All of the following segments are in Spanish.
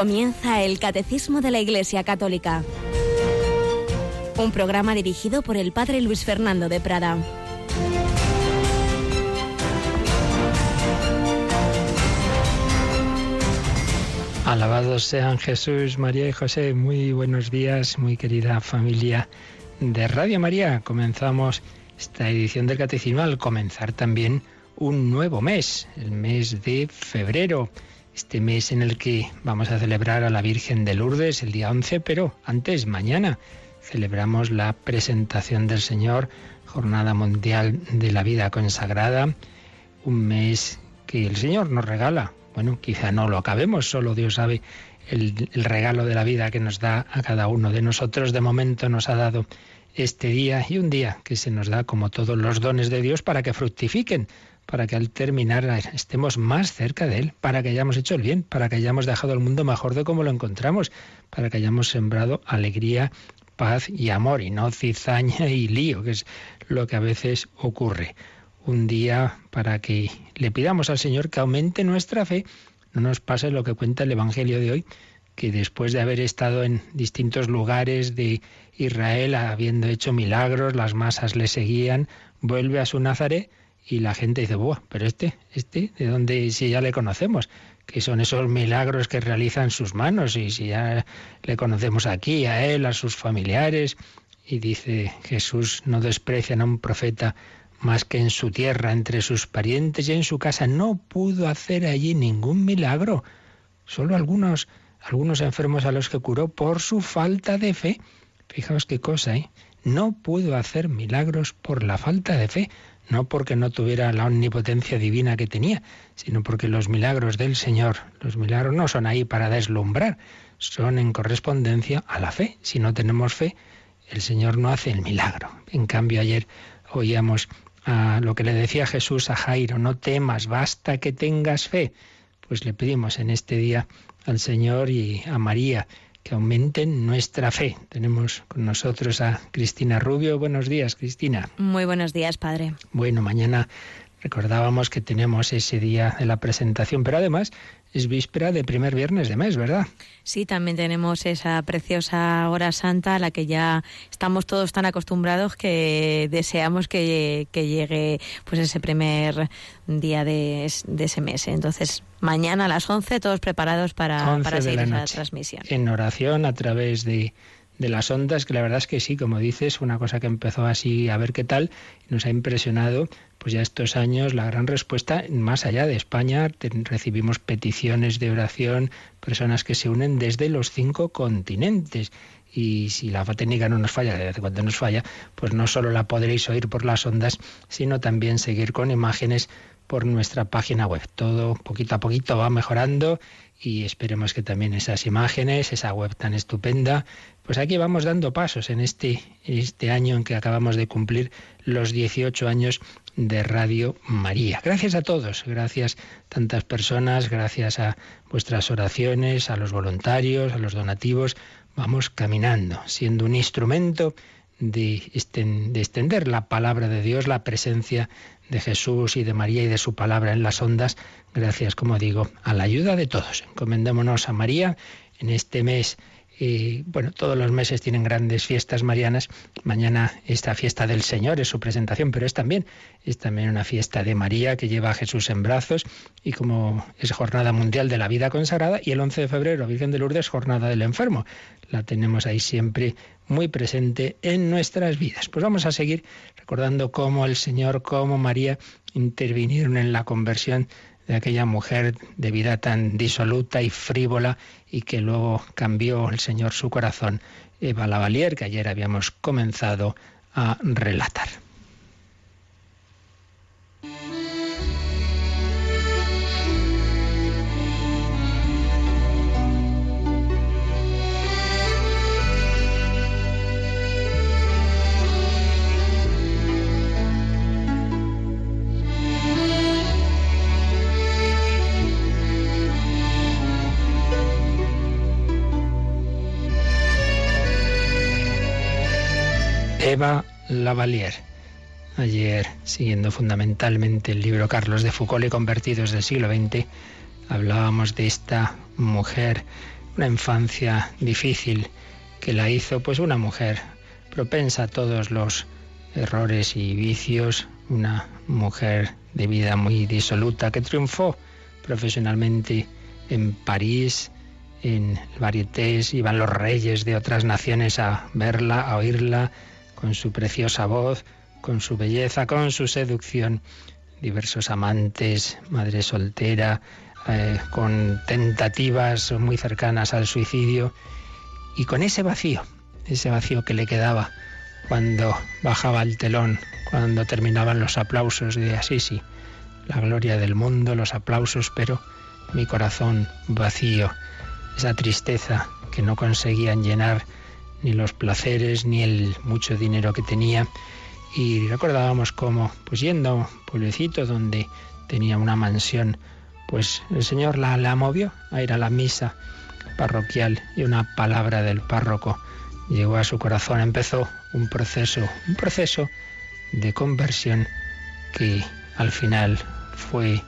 Comienza el Catecismo de la Iglesia Católica. Un programa dirigido por el Padre Luis Fernando de Prada. Alabados sean Jesús, María y José. Muy buenos días, muy querida familia de Radio María. Comenzamos esta edición del Catecismo al comenzar también un nuevo mes, el mes de febrero este mes en el que vamos a celebrar a la Virgen de Lourdes el día 11, pero antes, mañana, celebramos la presentación del Señor, Jornada Mundial de la Vida Consagrada, un mes que el Señor nos regala. Bueno, quizá no lo acabemos, solo Dios sabe el, el regalo de la vida que nos da a cada uno de nosotros. De momento nos ha dado este día y un día que se nos da como todos los dones de Dios para que fructifiquen para que al terminar estemos más cerca de Él, para que hayamos hecho el bien, para que hayamos dejado el mundo mejor de como lo encontramos, para que hayamos sembrado alegría, paz y amor, y no cizaña y lío, que es lo que a veces ocurre. Un día para que le pidamos al Señor que aumente nuestra fe, no nos pase lo que cuenta el Evangelio de hoy, que después de haber estado en distintos lugares de Israel, habiendo hecho milagros, las masas le seguían, vuelve a su Nazaret, y la gente dice, Buah, pero este, este, ¿de dónde si ya le conocemos? Que son esos milagros que realizan sus manos y si ya le conocemos aquí, a él, a sus familiares. Y dice Jesús, no desprecian a un profeta más que en su tierra, entre sus parientes y en su casa. No pudo hacer allí ningún milagro. Solo algunos, algunos enfermos a los que curó por su falta de fe. Fijaos qué cosa, ¿eh? No pudo hacer milagros por la falta de fe no porque no tuviera la omnipotencia divina que tenía, sino porque los milagros del Señor, los milagros no son ahí para deslumbrar, son en correspondencia a la fe. Si no tenemos fe, el Señor no hace el milagro. En cambio, ayer oíamos a lo que le decía Jesús a Jairo, no temas, basta que tengas fe. Pues le pedimos en este día al Señor y a María que aumenten nuestra fe. Tenemos con nosotros a Cristina Rubio. Buenos días, Cristina. Muy buenos días, padre. Bueno, mañana recordábamos que tenemos ese día de la presentación, pero además es víspera de primer viernes de mes, ¿verdad? Sí, también tenemos esa preciosa hora santa a la que ya estamos todos tan acostumbrados que deseamos que, llegue pues ese primer día de, ese mes. Entonces, mañana a las 11 todos preparados para, para seguir la transmisión. En oración a través de de las ondas, que la verdad es que sí, como dices, una cosa que empezó así a ver qué tal, nos ha impresionado, pues ya estos años la gran respuesta, más allá de España, recibimos peticiones de oración, personas que se unen desde los cinco continentes. Y si la técnica no nos falla, desde cuando nos falla, pues no solo la podréis oír por las ondas, sino también seguir con imágenes por nuestra página web. Todo poquito a poquito va mejorando y esperemos que también esas imágenes, esa web tan estupenda, pues aquí vamos dando pasos en este, este año en que acabamos de cumplir los 18 años de Radio María. Gracias a todos, gracias tantas personas, gracias a vuestras oraciones, a los voluntarios, a los donativos, vamos caminando, siendo un instrumento de, de extender la palabra de Dios, la presencia de Jesús y de María y de su palabra en las ondas, gracias, como digo, a la ayuda de todos. Encomendémonos a María en este mes. Y bueno, todos los meses tienen grandes fiestas marianas. Mañana esta fiesta del Señor es su presentación, pero es también, es también una fiesta de María que lleva a Jesús en brazos y como es jornada mundial de la vida consagrada y el 11 de febrero, Virgen de Lourdes, jornada del enfermo. La tenemos ahí siempre muy presente en nuestras vidas. Pues vamos a seguir recordando cómo el Señor, cómo María intervinieron en la conversión de aquella mujer de vida tan disoluta y frívola y que luego cambió el Señor su corazón, Eva Lavalier, que ayer habíamos comenzado a relatar. Eva Lavalier. Ayer, siguiendo fundamentalmente el libro Carlos de Foucault y Convertidos del siglo XX, hablábamos de esta mujer una infancia difícil que la hizo pues una mujer propensa a todos los errores y vicios, una mujer de vida muy disoluta que triunfó profesionalmente en París, en Varietés, iban los reyes de otras naciones a verla, a oírla, con su preciosa voz, con su belleza, con su seducción, diversos amantes, madre soltera, eh, con tentativas muy cercanas al suicidio y con ese vacío, ese vacío que le quedaba cuando bajaba el telón, cuando terminaban los aplausos de Asisi, la gloria del mundo, los aplausos, pero mi corazón vacío, esa tristeza que no conseguían llenar ni los placeres ni el mucho dinero que tenía. Y recordábamos cómo, pues yendo a un pueblecito donde tenía una mansión, pues el Señor la, la movió a ir a la misa parroquial y una palabra del párroco llegó a su corazón. Empezó un proceso, un proceso de conversión que al final fue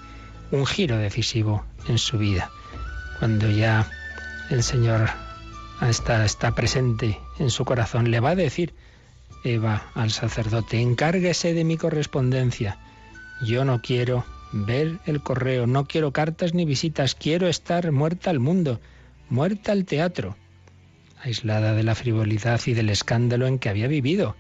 un giro decisivo en su vida. Cuando ya el Señor está, está presente en su corazón, le va a decir Eva al sacerdote, encárguese de mi correspondencia. Yo no quiero ver el correo, no quiero cartas ni visitas, quiero estar muerta al mundo, muerta al teatro, aislada de la frivolidad y del escándalo en que había vivido.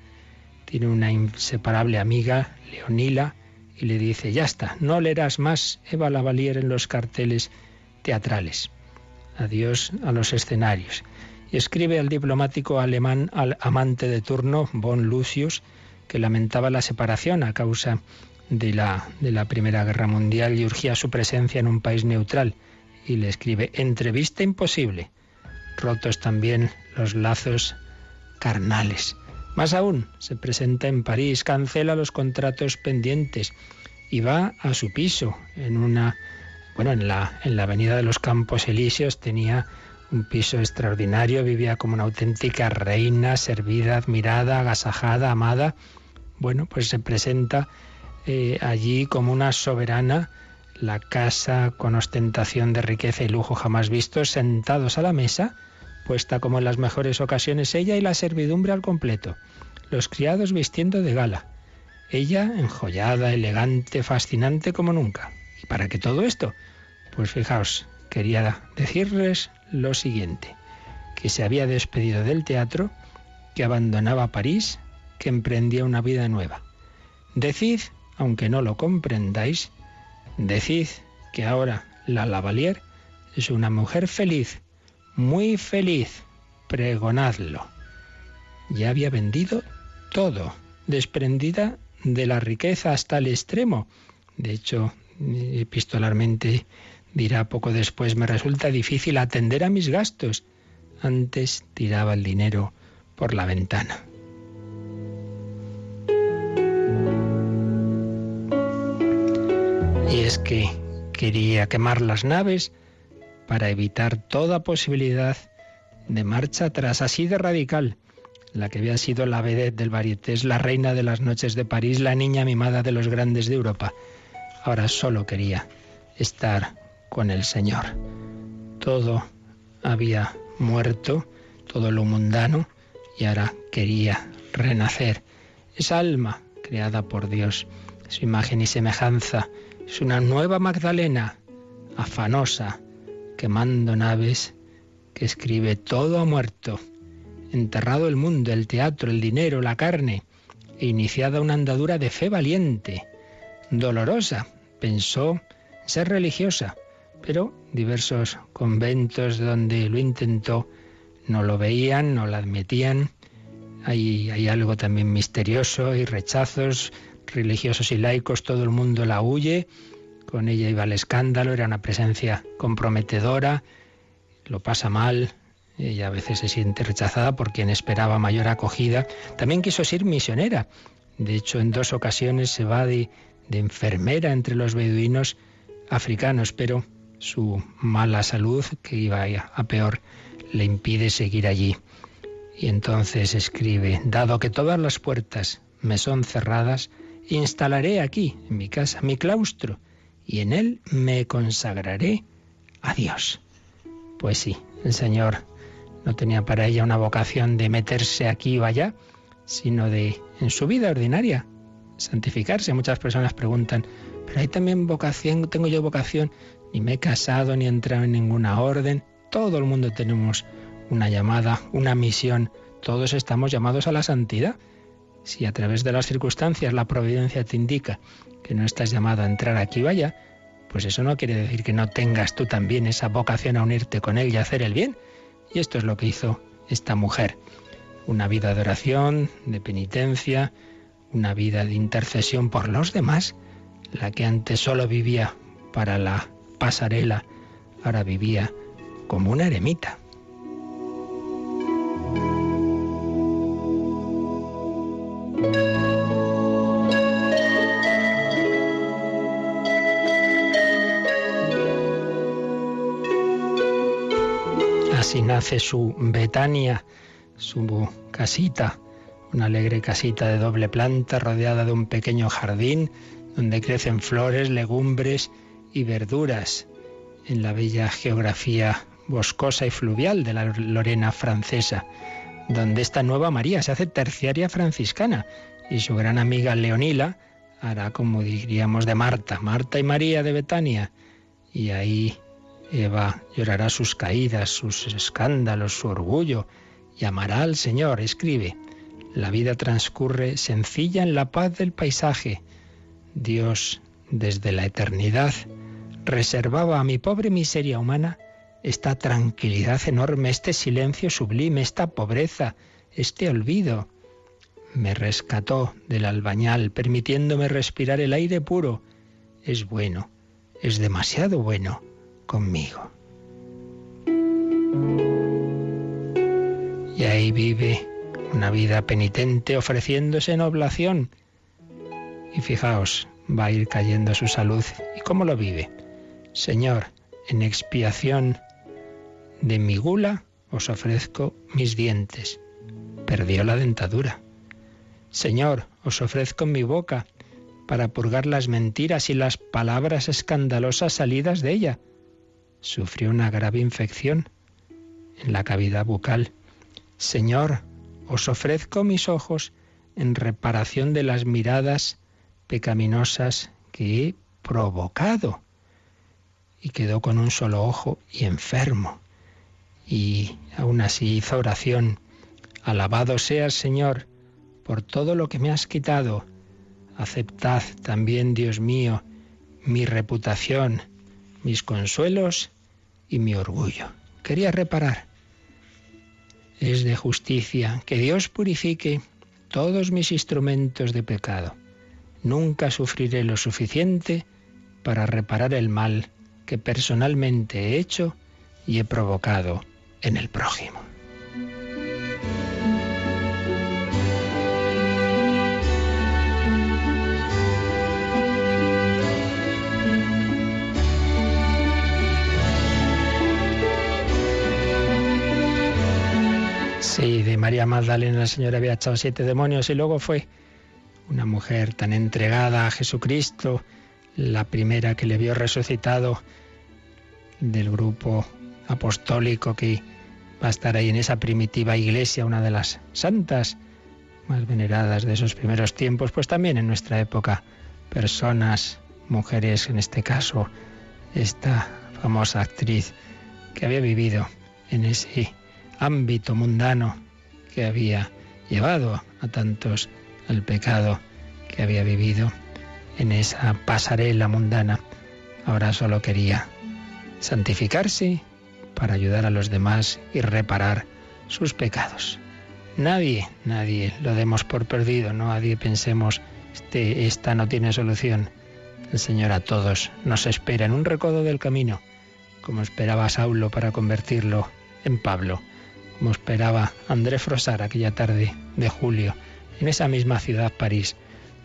Tiene una inseparable amiga, Leonila, y le dice, ya está, no leerás más Eva Lavalier en los carteles teatrales. Adiós a los escenarios. Escribe al diplomático alemán, al amante de turno, von Lucius, que lamentaba la separación a causa de la, de la Primera Guerra Mundial y urgía su presencia en un país neutral. Y le escribe, entrevista imposible. Rotos también los lazos carnales. Más aún, se presenta en París, cancela los contratos pendientes y va a su piso en una bueno, en la en la Avenida de los Campos Elíseos tenía un piso extraordinario, vivía como una auténtica reina, servida, admirada, agasajada, amada. Bueno, pues se presenta eh, allí como una soberana, la casa con ostentación de riqueza y lujo jamás vistos, sentados a la mesa, puesta como en las mejores ocasiones ella y la servidumbre al completo, los criados vistiendo de gala, ella enjollada, elegante, fascinante como nunca. ¿Y para qué todo esto? Pues fijaos, quería decirles lo siguiente, que se había despedido del teatro, que abandonaba París, que emprendía una vida nueva. Decid, aunque no lo comprendáis, decid que ahora la Lavalier es una mujer feliz, muy feliz, pregonadlo. Ya había vendido todo, desprendida de la riqueza hasta el extremo. De hecho, epistolarmente dirá poco después, me resulta difícil atender a mis gastos. Antes tiraba el dinero por la ventana. Y es que quería quemar las naves para evitar toda posibilidad de marcha atrás, así de radical. La que había sido la vedette del varietés, la reina de las noches de París, la niña mimada de los grandes de Europa. Ahora solo quería estar con el Señor. Todo había muerto, todo lo mundano, y ahora quería renacer. Esa alma creada por Dios, su imagen y semejanza, es una nueva Magdalena, afanosa, quemando naves, que escribe todo ha muerto, enterrado el mundo, el teatro, el dinero, la carne, e iniciada una andadura de fe valiente, dolorosa. Pensó ser religiosa, pero diversos conventos donde lo intentó no lo veían, no la admitían. Hay, hay algo también misterioso, hay rechazos religiosos y laicos, todo el mundo la huye con ella iba al escándalo, era una presencia comprometedora, lo pasa mal, ella a veces se siente rechazada por quien esperaba mayor acogida. También quiso ser misionera. De hecho, en dos ocasiones se va de enfermera entre los beduinos africanos, pero su mala salud, que iba a peor, le impide seguir allí. Y entonces escribe, dado que todas las puertas me son cerradas, instalaré aquí, en mi casa, mi claustro y en él me consagraré a Dios. Pues sí, El Señor no tenía para ella una vocación de meterse aquí o allá, sino de, en su vida ordinaria, santificarse. Muchas personas preguntan, pero hay también vocación, tengo yo vocación, ni me he casado, ni he entrado en ninguna orden. Todo el mundo tenemos una llamada, una misión. Todos estamos llamados a la santidad. Si a través de las circunstancias la providencia te indica que no estás llamado a entrar aquí o allá, pues eso no quiere decir que no tengas tú también esa vocación a unirte con Él y hacer el bien. Y esto es lo que hizo esta mujer. Una vida de oración, de penitencia, una vida de intercesión por los demás, la que antes solo vivía para la pasarela, ahora vivía como una eremita. Así nace su Betania, su casita, una alegre casita de doble planta rodeada de un pequeño jardín donde crecen flores, legumbres y verduras en la bella geografía boscosa y fluvial de la Lorena francesa, donde esta nueva María se hace terciaria franciscana y su gran amiga Leonila hará como diríamos de Marta, Marta y María de Betania, y ahí Eva llorará sus caídas, sus escándalos, su orgullo, y amará al Señor, escribe. La vida transcurre sencilla en la paz del paisaje. Dios, desde la eternidad, reservaba a mi pobre miseria humana esta tranquilidad enorme, este silencio sublime, esta pobreza, este olvido. Me rescató del albañal, permitiéndome respirar el aire puro. Es bueno, es demasiado bueno conmigo. Y ahí vive una vida penitente ofreciéndose en oblación. Y fijaos, va a ir cayendo su salud. ¿Y cómo lo vive? Señor, en expiación de mi gula os ofrezco mis dientes. Perdió la dentadura. Señor, os ofrezco mi boca para purgar las mentiras y las palabras escandalosas salidas de ella. Sufrió una grave infección en la cavidad bucal. Señor, os ofrezco mis ojos en reparación de las miradas pecaminosas que he provocado. Y quedó con un solo ojo y enfermo. Y aún así hizo oración. Alabado seas, Señor, por todo lo que me has quitado. Aceptad también, Dios mío, mi reputación, mis consuelos y mi orgullo. Quería reparar es de justicia que Dios purifique todos mis instrumentos de pecado. Nunca sufriré lo suficiente para reparar el mal que personalmente he hecho y he provocado en el prójimo. Sí, de María Magdalena la Señora había echado siete demonios y luego fue una mujer tan entregada a Jesucristo, la primera que le vio resucitado del grupo apostólico que va a estar ahí en esa primitiva iglesia, una de las santas más veneradas de esos primeros tiempos, pues también en nuestra época, personas, mujeres, en este caso, esta famosa actriz que había vivido en ese ámbito mundano que había llevado a tantos al pecado que había vivido en esa pasarela mundana. Ahora solo quería santificarse para ayudar a los demás y reparar sus pecados. Nadie, nadie lo demos por perdido, no nadie pensemos este, esta no tiene solución. El Señor a todos nos espera en un recodo del camino, como esperaba Saulo para convertirlo en Pablo como esperaba André Frosar aquella tarde de julio, en esa misma ciudad, París,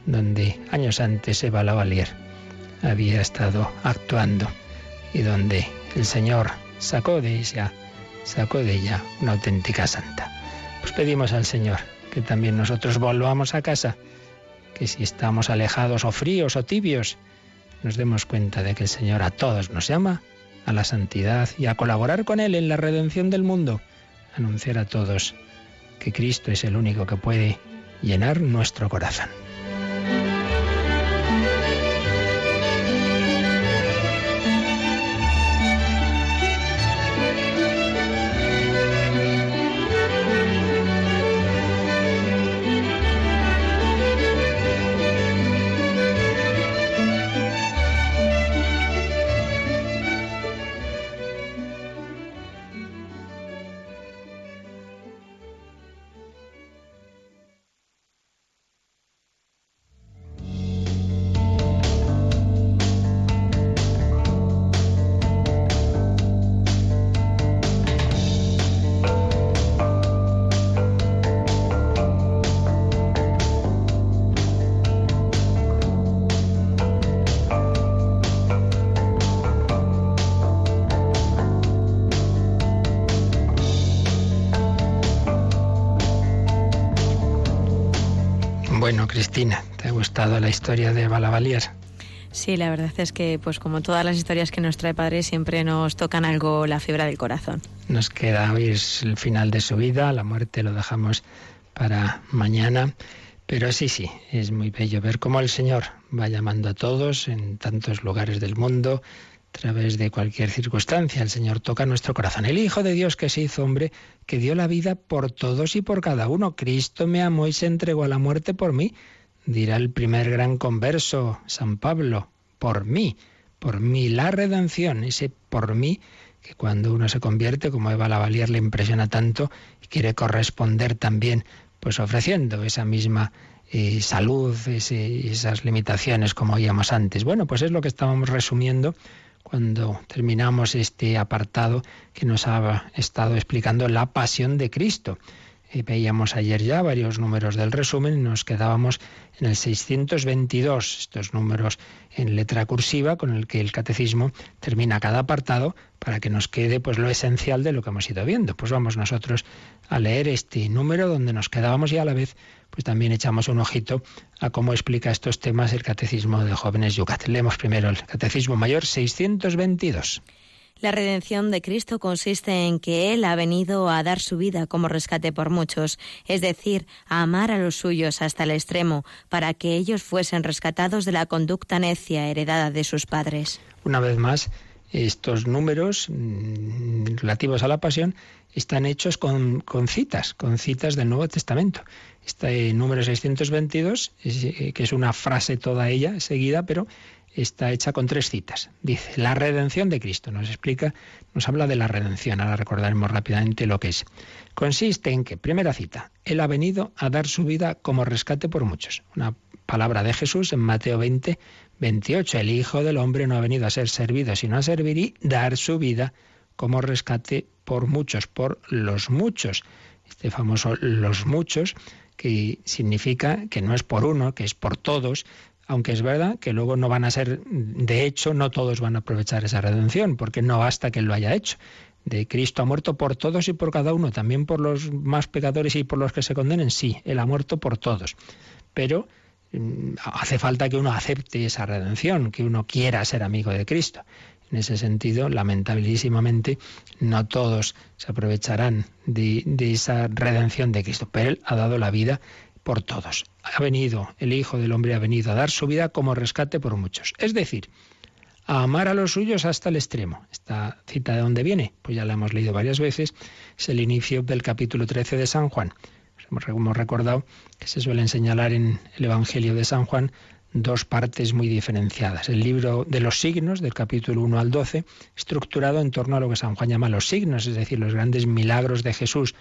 donde años antes Eva Lavalier había estado actuando y donde el Señor sacó de ella, sacó de ella una auténtica santa. Pues pedimos al Señor que también nosotros volvamos a casa, que si estamos alejados o fríos o tibios, nos demos cuenta de que el Señor a todos nos llama a la santidad y a colaborar con Él en la redención del mundo, anunciar a todos que Cristo es el único que puede llenar nuestro corazón. Cristina, ¿te ha gustado la historia de Balavalier? Sí, la verdad es que, pues como todas las historias que nos trae Padre, siempre nos tocan algo la fibra del corazón. Nos queda oír el final de su vida, la muerte lo dejamos para mañana. Pero sí, sí, es muy bello ver cómo el Señor va llamando a todos en tantos lugares del mundo, a través de cualquier circunstancia. El Señor toca nuestro corazón. El Hijo de Dios que se hizo hombre, que dio la vida por todos y por cada uno. Cristo me amó y se entregó a la muerte por mí. Dirá el primer gran converso, San Pablo, por mí, por mí la redención, ese por mí que cuando uno se convierte, como Eva Lavalier le impresiona tanto, y quiere corresponder también, pues ofreciendo esa misma eh, salud, esas limitaciones como oíamos antes. Bueno, pues es lo que estábamos resumiendo cuando terminamos este apartado que nos ha estado explicando la pasión de Cristo. Eh, veíamos ayer ya varios números del resumen y nos quedábamos en el 622, estos números en letra cursiva con el que el catecismo termina cada apartado para que nos quede pues lo esencial de lo que hemos ido viendo. Pues vamos nosotros a leer este número donde nos quedábamos y a la vez pues también echamos un ojito a cómo explica estos temas el Catecismo de Jóvenes Yucat. Leemos primero el Catecismo Mayor 622. La redención de Cristo consiste en que Él ha venido a dar su vida como rescate por muchos, es decir, a amar a los suyos hasta el extremo, para que ellos fuesen rescatados de la conducta necia heredada de sus padres. Una vez más, estos números mm, relativos a la pasión están hechos con, citas, con citas del Nuevo Testamento. Este número 622, eh, que es una frase toda ella seguida, pero está hecha con tres citas. Dice, la redención de Cristo. Nos explica, nos habla de la redención. Ahora recordaremos rápidamente lo que es. Consiste en que, primera cita, Él ha venido a dar su vida como rescate por muchos. Una palabra de Jesús en Mateo 20, 28. El Hijo del Hombre no ha venido a ser servido, sino a servir y dar su vida como rescate por muchos, por los muchos. Este famoso los muchos, que significa que no es por uno, que es por todos, aunque es verdad que luego no van a ser, de hecho, no todos van a aprovechar esa redención, porque no basta que él lo haya hecho. De Cristo ha muerto por todos y por cada uno, también por los más pecadores y por los que se condenen, sí, él ha muerto por todos. Pero hace falta que uno acepte esa redención, que uno quiera ser amigo de Cristo. En ese sentido, lamentabilísimamente, no todos se aprovecharán de, de esa redención de Cristo, pero Él ha dado la vida por todos. Ha venido, el Hijo del Hombre ha venido a dar su vida como rescate por muchos. Es decir, a amar a los suyos hasta el extremo. Esta cita de dónde viene, pues ya la hemos leído varias veces, es el inicio del capítulo 13 de San Juan. Hemos recordado que se suelen señalar en el Evangelio de San Juan dos partes muy diferenciadas. El libro de los signos, del capítulo 1 al 12, estructurado en torno a lo que San Juan llama los signos, es decir, los grandes milagros de Jesús.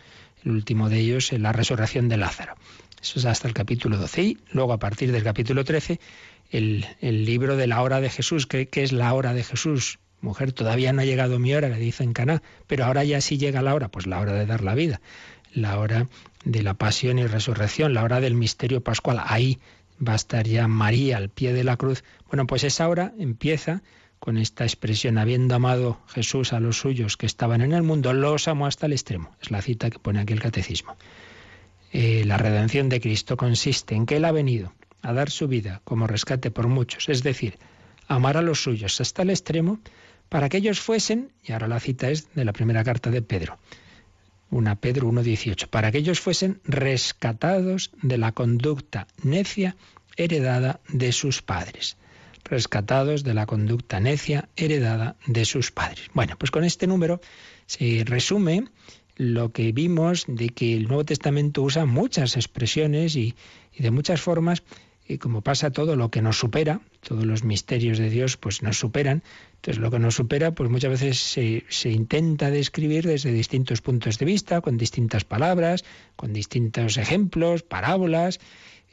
El último de ellos es la resurrección de Lázaro. Eso es hasta el capítulo 12. Y luego, a partir del capítulo 13, el, libro de la hora de Jesús. ¿Qué, es la hora de Jesús? Mujer, todavía no ha llegado mi hora, le dice en Caná, pero ahora ya sí llega la hora, pues la hora de dar la vida, la hora de la pasión y resurrección, la hora del misterio pascual. Ahí va a estar ya María al pie de la cruz. Bueno, pues esa hora empieza con esta expresión, habiendo amado Jesús a los suyos que estaban en el mundo, los amó hasta el extremo. Es la cita que pone aquí el catecismo. Eh, la redención de Cristo consiste en que Él ha venido a dar su vida como rescate por muchos, es decir, amar a los suyos hasta el extremo para que ellos fuesen, y ahora la cita es de la primera carta de Pedro, una Pedro 1.18, para que ellos fuesen rescatados de la conducta necia heredada de sus padres. Rescatados de la conducta necia heredada de sus padres. Bueno, pues con este número se resume lo que vimos de que el Nuevo Testamento usa muchas expresiones y, y de muchas formas y como pasa todo lo que nos supera, todos los misterios de Dios pues nos superan, entonces lo que nos supera pues muchas veces se, se, intenta describir desde distintos puntos de vista, con distintas palabras, con distintos ejemplos, parábolas,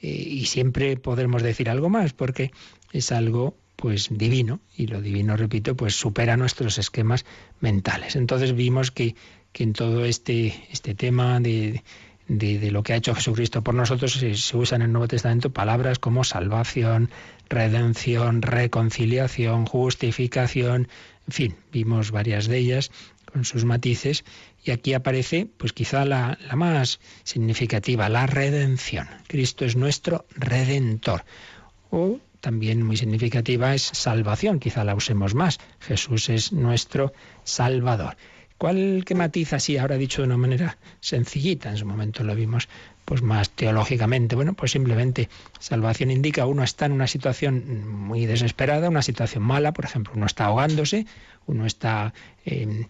eh, y siempre podremos decir algo más porque es algo pues divino. Y lo divino repito pues supera nuestros esquemas mentales. Entonces vimos que, que en todo este este tema de de, lo que ha hecho Jesucristo por nosotros, se, se usan en el Nuevo Testamento palabras como salvación, redención, reconciliación, justificación, en fin, vimos varias de ellas con sus matices, y aquí aparece, pues quizá la, la más significativa, la redención. Cristo es nuestro redentor. O también muy significativa es salvación, quizá la usemos más. Jesús es nuestro salvador. ¿Cuál que matiza así, ahora dicho de una manera sencillita? En su momento lo vimos pues más teológicamente. Bueno, pues simplemente salvación indica uno está en una situación muy desesperada, una situación mala, por ejemplo, uno está ahogándose, uno está eh,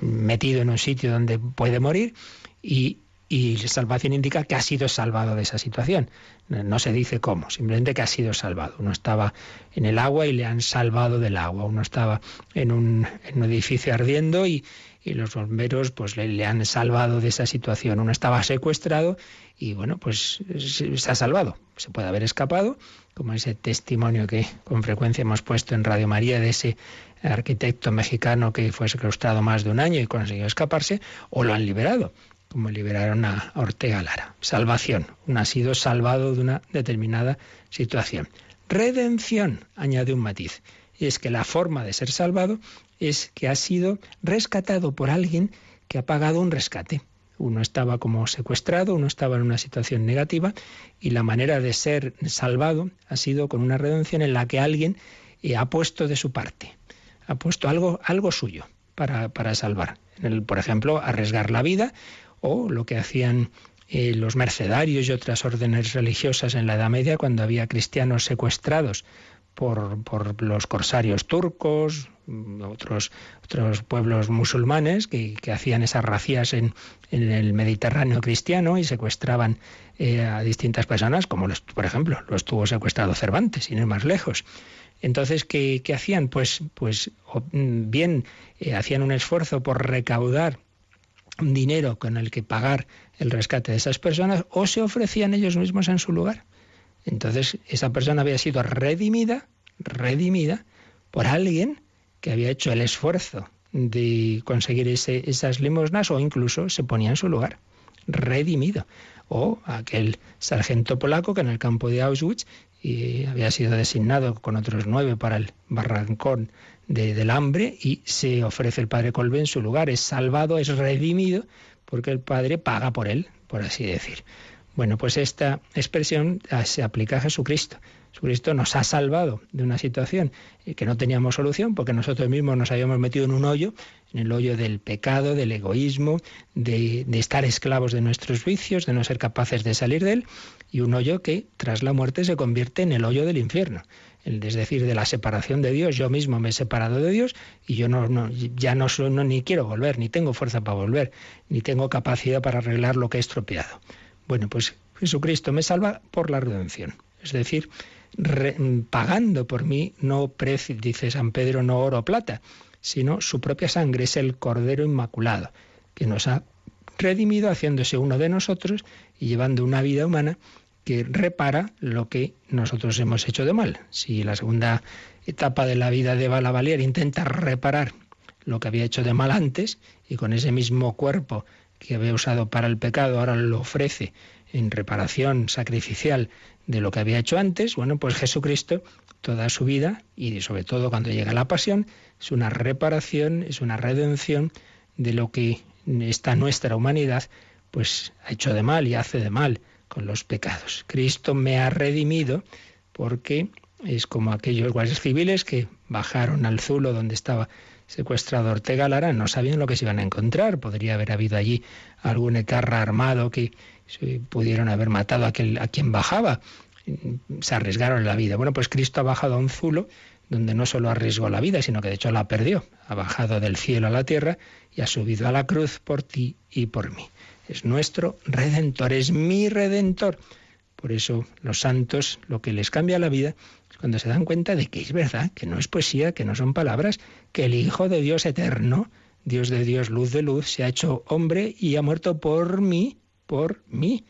metido en un sitio donde puede morir y, y salvación indica que ha sido salvado de esa situación. No se dice cómo, simplemente que ha sido salvado. Uno estaba en el agua y le han salvado del agua. Uno estaba en un, en un edificio ardiendo y, los bomberos pues le, han salvado de esa situación. Uno estaba secuestrado y bueno, pues se, ha salvado. Se puede haber escapado, como ese testimonio que con frecuencia hemos puesto en Radio María de ese arquitecto mexicano que fue secuestrado más de un año y consiguió escaparse, o lo han liberado, como liberaron a Ortega Lara. Salvación. Uno ha sido salvado de una determinada situación. Redención, añade un matiz. Y es que la forma de ser salvado es que ha sido rescatado por alguien que ha pagado un rescate. Uno estaba como secuestrado, uno estaba en una situación negativa y la manera de ser salvado ha sido con una redención en la que alguien eh, ha puesto de su parte, ha puesto algo, algo suyo para, para salvar. El, por ejemplo, arriesgar la vida o lo que hacían eh, los mercedarios y otras órdenes religiosas en la Edad Media cuando había cristianos secuestrados por, por los corsarios turcos, otros, otros pueblos musulmanes que, hacían esas racías en, en, el Mediterráneo cristiano y secuestraban eh, a distintas personas, como los, por ejemplo lo estuvo secuestrado Cervantes, sin ir más lejos. Entonces, ¿qué, qué hacían? Pues, pues mm, bien, eh, hacían un esfuerzo por recaudar dinero con el que pagar el rescate de esas personas o se ofrecían ellos mismos en su lugar. Entonces, esa persona había sido redimida, redimida por alguien que había hecho el esfuerzo de conseguir ese, esas limosnas o incluso se ponía en su lugar, redimido. O aquel sargento polaco que en el campo de Auschwitz y había sido designado con otros nueve para el barrancón de, del hambre y se ofrece el padre Colbe en su lugar. Es salvado, es redimido porque el padre paga por él, por así decir. Bueno, pues esta expresión se aplica a Jesucristo. Jesucristo nos ha salvado de una situación que no teníamos solución porque nosotros mismos nos habíamos metido en un hoyo, en el hoyo del pecado, del egoísmo, de, de, estar esclavos de nuestros vicios, de no ser capaces de salir de él, y un hoyo que tras la muerte se convierte en el hoyo del infierno. Es decir, de la separación de Dios. Yo mismo me he separado de Dios y yo no, no ya no, ni quiero volver, ni tengo fuerza para volver, ni tengo capacidad para arreglar lo que he estropeado. Bueno, pues Jesucristo me salva por la redención. Es decir, pagando por mí, no precio, dice San Pedro, no oro o plata, sino su propia sangre, es el Cordero Inmaculado, que nos ha redimido haciéndose uno de nosotros y llevando una vida humana que repara lo que nosotros hemos hecho de mal. Si la segunda etapa de la vida de Balavalier intenta reparar lo que había hecho de mal antes y con ese mismo cuerpo que había usado para el pecado, ahora lo ofrece en reparación sacrificial de lo que había hecho antes, bueno, pues Jesucristo, toda su vida, y sobre todo cuando llega la pasión, es una reparación, es una redención de lo que esta nuestra humanidad, pues ha hecho de mal y hace de mal con los pecados. Cristo me ha redimido porque es como aquellos guardias civiles que bajaron al zulo donde estaba secuestrado Ortega Lara, no sabían lo que se iban a encontrar. Podría haber habido allí algún etarra armado que pudieron haber matado a, aquel, a quien bajaba. Se arriesgaron la vida. Bueno, pues Cristo ha bajado a un zulo donde no solo arriesgó la vida, sino que de hecho la perdió. Ha bajado del cielo a la tierra y ha subido a la cruz por ti y por mí. Es nuestro redentor, es mi redentor. Por eso los santos lo que les cambia la vida es cuando se dan cuenta de que es verdad, que no es poesía, que no son palabras, que el Hijo de Dios eterno, Dios de Dios, luz de luz, se ha hecho hombre y ha muerto por mí, por mí.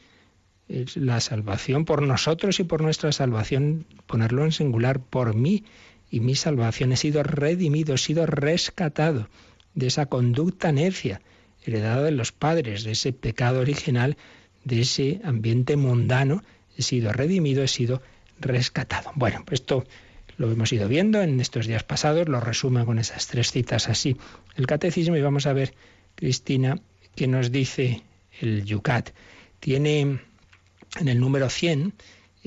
Es la salvación por nosotros y por nuestra salvación, ponerlo en singular, por mí y mi salvación. He sido redimido, he sido rescatado de esa conducta necia heredada de los padres, de ese pecado original, de ese ambiente mundano. He sido redimido, he sido rescatado. Bueno, pues esto lo hemos ido viendo en estos días pasados, lo resume con esas tres citas así el catecismo y vamos a ver, Cristina, qué nos dice el Yucat. Tiene en el número 100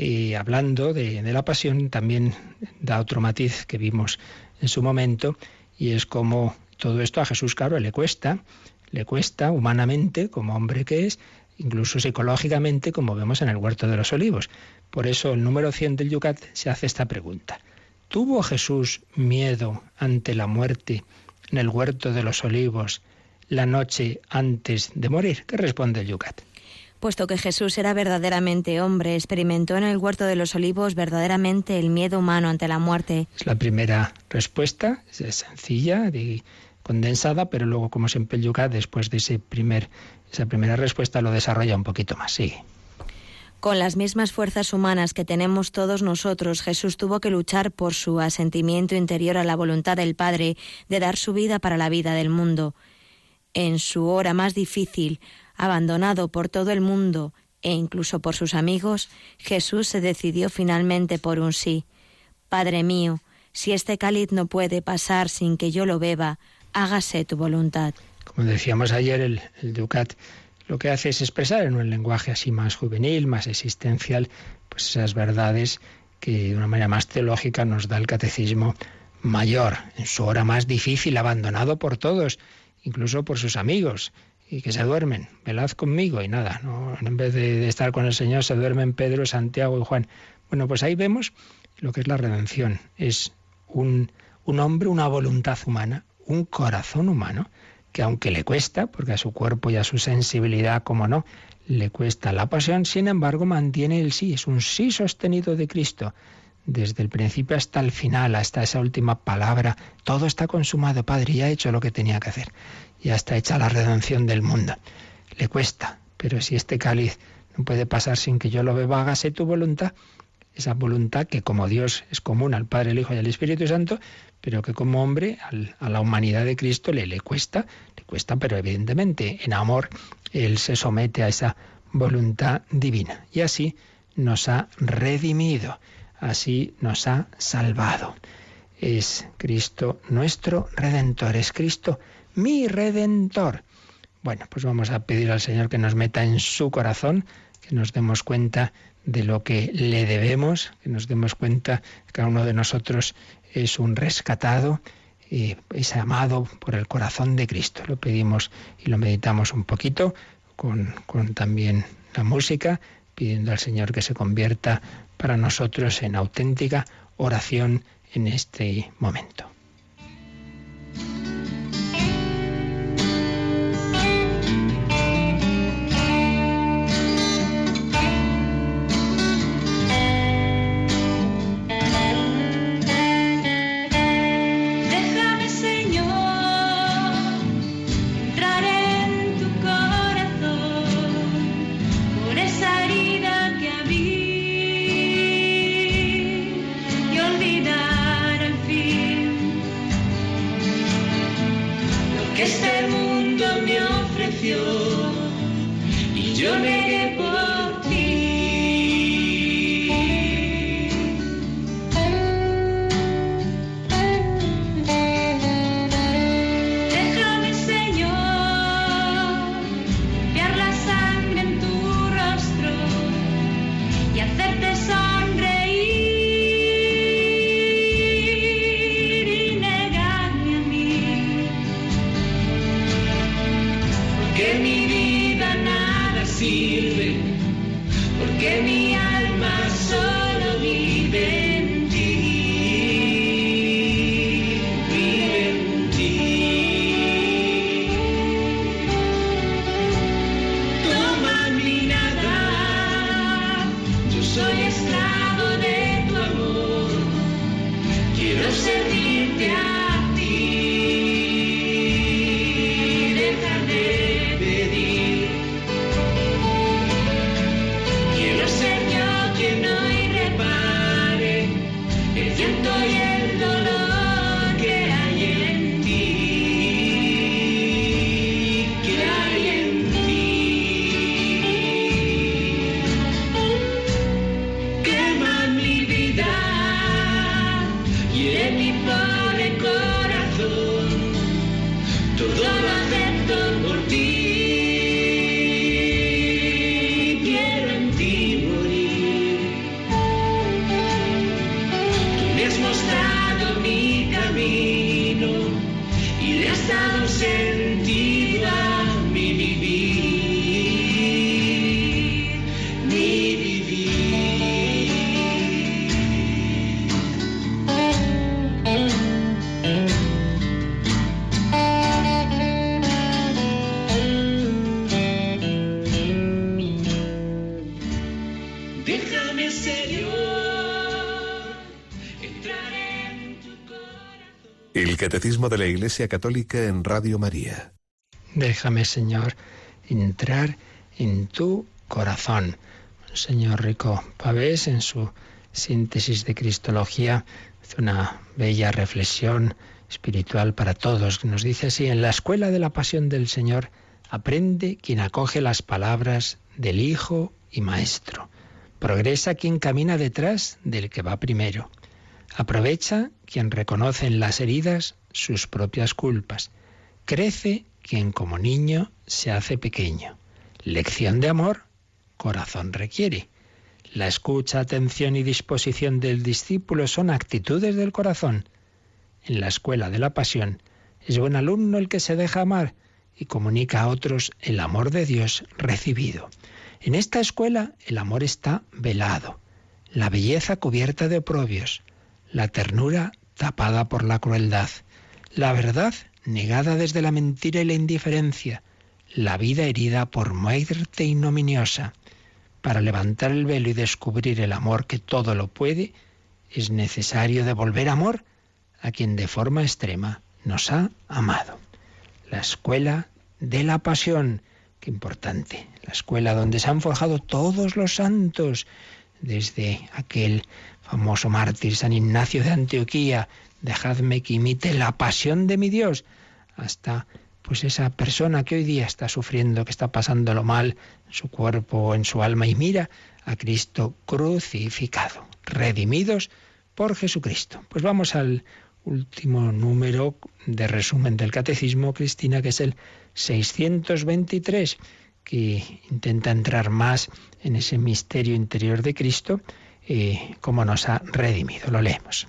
y hablando de, la pasión, también da otro matiz que vimos en su momento, y es como todo esto a Jesús, claro, le cuesta, le cuesta humanamente, como hombre que es, incluso psicológicamente, como vemos en el Huerto de los Olivos. Por eso el número 100 del Yucat se hace esta pregunta. ¿Tuvo Jesús miedo ante la muerte en el Huerto de los Olivos la noche antes de morir? ¿Qué responde el Yucat? Puesto que Jesús era verdaderamente hombre, experimentó en el huerto de los olivos verdaderamente el miedo humano ante la muerte. Es la primera respuesta, es sencilla y condensada, pero luego, como siempre, el después de ese primer, esa primera respuesta, lo desarrolla un poquito más. Sí. Con las mismas fuerzas humanas que tenemos todos nosotros, Jesús tuvo que luchar por su asentimiento interior a la voluntad del Padre de dar su vida para la vida del mundo. En su hora más difícil, abandonado por todo el mundo e incluso por sus amigos, Jesús se decidió finalmente por un sí. Padre mío, si este cáliz no puede pasar sin que yo lo beba, hágase tu voluntad. Como decíamos ayer, el, Ducat lo que hace es expresar en un lenguaje así más juvenil, más existencial, pues esas verdades que de una manera más teológica nos da el catecismo mayor, en su hora más difícil, abandonado por todos, incluso por sus amigos y que se duermen. Velad conmigo y nada, ¿no? en vez de, estar con el Señor se duermen Pedro, Santiago y Juan. Bueno, pues ahí vemos lo que es la redención. Es un, un hombre, una voluntad humana, un corazón humano, que aunque le cuesta, porque a su cuerpo y a su sensibilidad, como no, le cuesta la pasión, sin embargo mantiene el sí, es un sí sostenido de Cristo. Desde el principio hasta el final, hasta esa última palabra, todo está consumado, Padre, y ha hecho lo que tenía que hacer ya está hecha la redención del mundo. Le cuesta, pero si este cáliz no puede pasar sin que yo lo beba, hágase tu voluntad. Esa voluntad que como Dios es común al Padre, el Hijo y al Espíritu Santo, pero que como hombre a la humanidad de Cristo le, le cuesta, le cuesta, pero evidentemente en amor Él se somete a esa voluntad divina. Y así nos ha redimido, así nos ha salvado. Es Cristo nuestro redentor, es Cristo mi redentor. Bueno, pues vamos a pedir al Señor que nos meta en su corazón, que nos demos cuenta de lo que le debemos, que nos demos cuenta que cada uno de nosotros es un rescatado y es amado por el corazón de Cristo. Lo pedimos y lo meditamos un poquito con, con también la música, pidiendo al Señor que se convierta para nosotros en auténtica oración en este momento. De la Iglesia Católica en Radio María. Déjame, Señor, entrar en tu corazón. Señor Rico Pavés, en su síntesis de Cristología, hace una bella reflexión espiritual para todos. Nos dice así, en la escuela de la pasión del Señor aprende quien acoge las palabras del Hijo y Maestro. Progresa quien camina detrás del que va primero. Aprovecha quien reconoce en las heridas sus propias culpas. Crece quien como niño se hace pequeño. Lección de amor, corazón requiere. La escucha, atención y disposición del discípulo son actitudes del corazón. En la escuela de la pasión es buen alumno el que se deja amar y comunica a otros el amor de Dios recibido. En esta escuela el amor está velado, la belleza cubierta de oprobios, la ternura tapada por la crueldad, la verdad negada desde la mentira y la indiferencia, la vida herida por muerte ignominiosa. Para levantar el velo y descubrir el amor que todo lo puede, es necesario devolver amor a quien de forma extrema nos ha amado. La escuela de la pasión, qué importante, la escuela donde se han forjado todos los santos, desde aquel famoso mártir San Ignacio de Antioquía, dejadme que imite la pasión de mi Dios, hasta pues esa persona que hoy día está sufriendo, que está pasándolo mal en su cuerpo o en su alma y mira a Cristo crucificado, redimidos por Jesucristo. Pues vamos al último número de resumen del Catecismo, Cristina, que es el 623, que intenta entrar más en ese misterio interior de Cristo y cómo nos ha redimido. Lo leemos.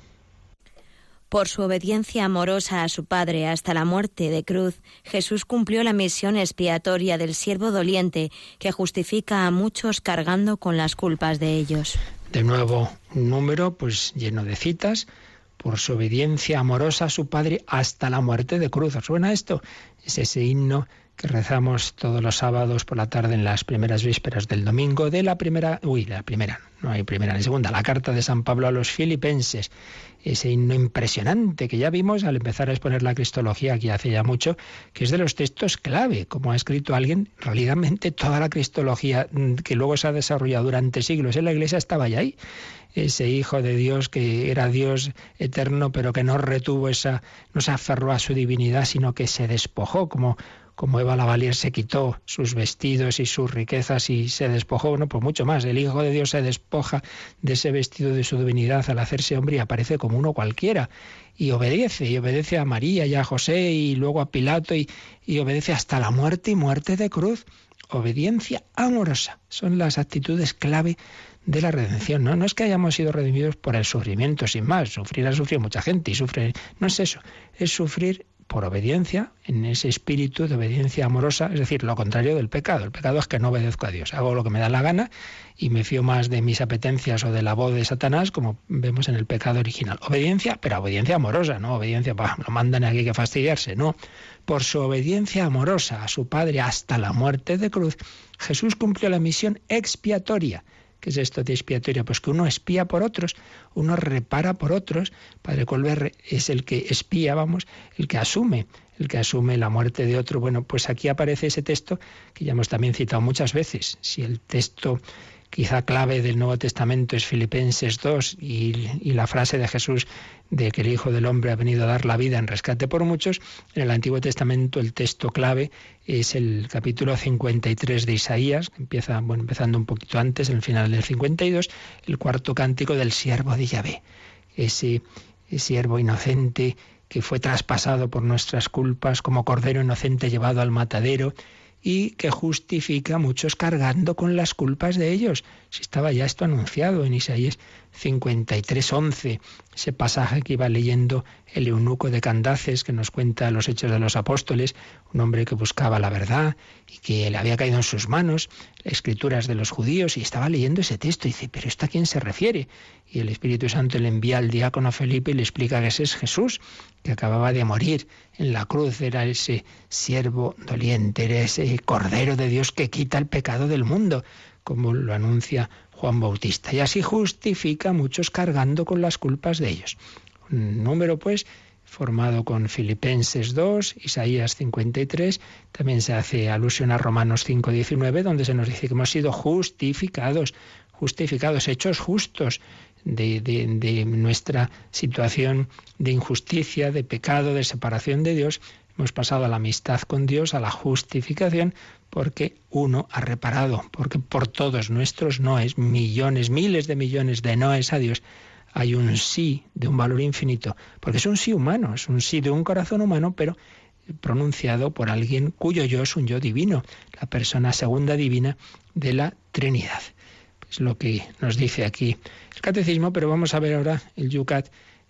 Por su obediencia amorosa a su Padre hasta la muerte de cruz, Jesús cumplió la misión expiatoria del siervo doliente que justifica a muchos cargando con las culpas de ellos. De nuevo, un número pues lleno de citas. Por su obediencia amorosa a su Padre hasta la muerte de cruz. ¿Os suena esto? Es ese himno rezamos todos los sábados por la tarde en las primeras vísperas del domingo de la primera, uy, la primera, no hay primera ni segunda, la carta de San Pablo a los filipenses, ese himno impresionante que ya vimos al empezar a exponer la cristología aquí hace ya mucho, que es de los textos clave, como ha escrito alguien, realmente toda la cristología mm, que luego se ha desarrollado durante siglos en la iglesia estaba ya ahí. Ese Hijo de Dios que era Dios eterno, pero que no retuvo esa, no se aferró a su divinidad, sino que se despojó, como como Eva Lavalier se quitó sus vestidos y sus riquezas y se despojó, no, pues mucho más. El Hijo de Dios se despoja de ese vestido de su divinidad al hacerse hombre y aparece como uno cualquiera. Y obedece, y obedece a María y a José y luego a Pilato y, y obedece hasta la muerte y muerte de cruz. Obediencia amorosa. Son las actitudes clave de la redención. ¿no? no es que hayamos sido redimidos por el sufrimiento, sin más. Sufrir ha sufrido mucha gente y sufre. No es eso. Es sufrir por obediencia, en ese espíritu de obediencia amorosa, es decir, lo contrario del pecado. El pecado es que no obedezco a Dios, hago lo que me da la gana y me fío más de mis apetencias o de la voz de Satanás, como vemos en el pecado original. Obediencia, pero obediencia amorosa, no obediencia, para no mandan aquí que fastidiarse, no. Por su obediencia amorosa a su Padre hasta la muerte de cruz, Jesús cumplió la misión expiatoria ¿Qué es esto de expiatoria? Pues que uno espía por otros, uno repara por otros. Padre Colbert es el que espía, vamos, el que asume, el que asume la muerte de otro. Bueno, pues aquí aparece ese texto que ya hemos también citado muchas veces. Si el texto quizá clave del Nuevo Testamento es Filipenses 2 y, la frase de Jesús de que el Hijo del Hombre ha venido a dar la vida en rescate por muchos, en el Antiguo Testamento el texto clave es el capítulo 53 de Isaías, que empieza, empezando un poquito antes, en el final del 52, el cuarto cántico del siervo de Yahvé, ese, ese siervo inocente que fue traspasado por nuestras culpas como cordero inocente llevado al matadero, y que justifica a muchos cargando con las culpas de ellos. Si estaba ya esto anunciado en Isaías 53:11, ese pasaje que iba leyendo el eunuco de Candaces que nos cuenta los hechos de los apóstoles, un hombre que buscaba la verdad y que le había caído en sus manos escrituras de los judíos y estaba leyendo ese texto y dice, pero ¿esto a quién se refiere? Y el Espíritu Santo le envía al diácono Felipe y le explica que ese es Jesús, que acababa de morir en la cruz, era ese siervo doliente, era ese Cordero de Dios que quita el pecado del mundo, como lo anuncia Juan Bautista. Y así justifica a muchos cargando con las culpas de ellos. Un número, pues, formado con Filipenses 2, Isaías 53, también se hace alusión a Romanos 5.19, donde se nos dice que hemos sido justificados, justificados, hechos justos de, de nuestra situación de injusticia, de pecado, de separación de Dios. Hemos pasado a la amistad con Dios, a la justificación, porque uno ha reparado, porque por todos nuestros noes, millones, miles de millones de noes a Dios, hay un sí de un valor infinito, porque es un sí humano, es un sí de un corazón humano, pero pronunciado por alguien cuyo yo es un yo divino, la persona segunda divina de la Trinidad. Es lo que nos dice aquí el catecismo, pero vamos a ver ahora el Yucat.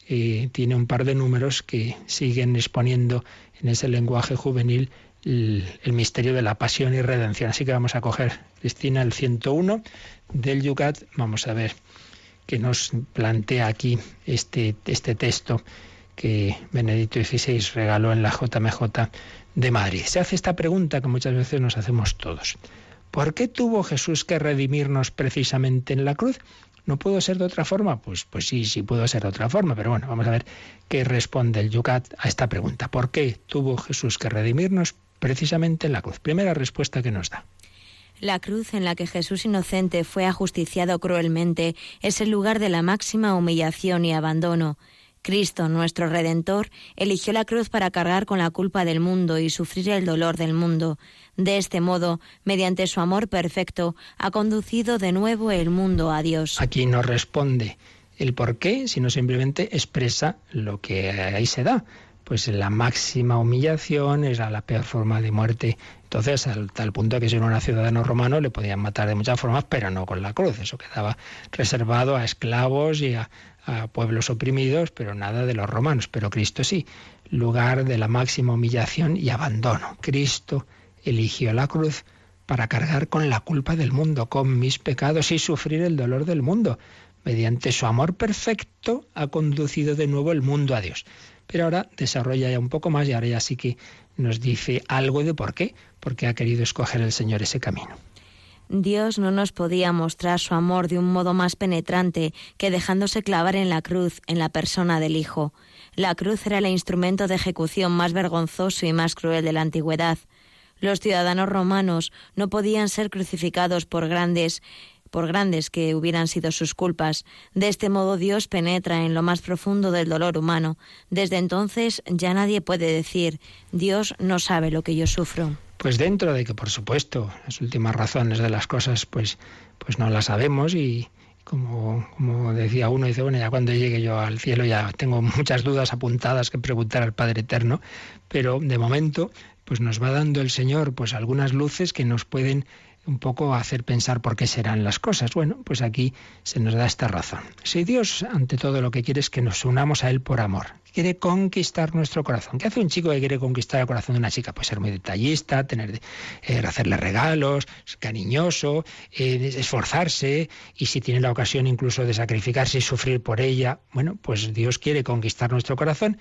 Eh, tiene un par de números que siguen exponiendo en ese lenguaje juvenil el, misterio de la pasión y redención. Así que vamos a coger, Cristina, el 101 del Yucat. Vamos a ver que nos plantea aquí este, este texto que Benedicto XVI regaló en la JMJ de Madrid. Se hace esta pregunta que muchas veces nos hacemos todos. ¿Por qué tuvo Jesús que redimirnos precisamente en la cruz? ¿No pudo ser de otra forma? Pues, pues sí, sí pudo ser de otra forma, pero bueno, vamos a ver qué responde el Yucat a esta pregunta. ¿Por qué tuvo Jesús que redimirnos precisamente en la cruz? Primera respuesta que nos da. La cruz en la que Jesús inocente fue ajusticiado cruelmente es el lugar de la máxima humillación y abandono. Cristo, nuestro Redentor, eligió la cruz para cargar con la culpa del mundo y sufrir el dolor del mundo. De este modo, mediante su amor perfecto, ha conducido de nuevo el mundo a Dios. Aquí no responde el por qué, sino simplemente expresa lo que ahí se da pues la máxima humillación, era la peor forma de muerte. Entonces, al tal punto que si era ciudadano romano le podían matar de muchas formas, pero no con la cruz. Eso quedaba reservado a esclavos y a, a pueblos oprimidos, pero nada de los romanos. Pero Cristo sí, lugar de la máxima humillación y abandono. Cristo eligió la cruz para cargar con la culpa del mundo, con mis pecados y sufrir el dolor del mundo. Mediante su amor perfecto ha conducido de nuevo el mundo a Dios. Pero ahora desarrolla ya un poco más y ahora ya sí que nos dice algo de por qué, porque ha querido escoger el Señor ese camino. Dios no nos podía mostrar su amor de un modo más penetrante que dejándose clavar en la cruz, en la persona del Hijo. La cruz era el instrumento de ejecución más vergonzoso y más cruel de la antigüedad. Los ciudadanos romanos no podían ser crucificados por grandes por grandes que hubieran sido sus culpas. De este modo Dios penetra en lo más profundo del dolor humano. Desde entonces ya nadie puede decir Dios no sabe lo que yo sufro. Pues dentro de que, por supuesto, las últimas razones de las cosas, pues, pues no las sabemos y, como, como, decía uno, dice, bueno, ya cuando llegue yo al cielo ya tengo muchas dudas apuntadas que preguntar al Padre Eterno, pero de momento pues nos va dando el Señor pues algunas luces que nos pueden un poco hacer pensar por qué serán las cosas. Bueno, pues aquí se nos da esta razón. Si Dios ante todo lo que quiere es que nos unamos a Él por amor, quiere conquistar nuestro corazón. ¿Qué hace un chico que quiere conquistar el corazón de una chica? Pues ser muy detallista, tener, eh, hacerle regalos, cariñoso, eh, esforzarse y si tiene la ocasión incluso de sacrificarse y sufrir por ella. Bueno, pues Dios quiere conquistar nuestro corazón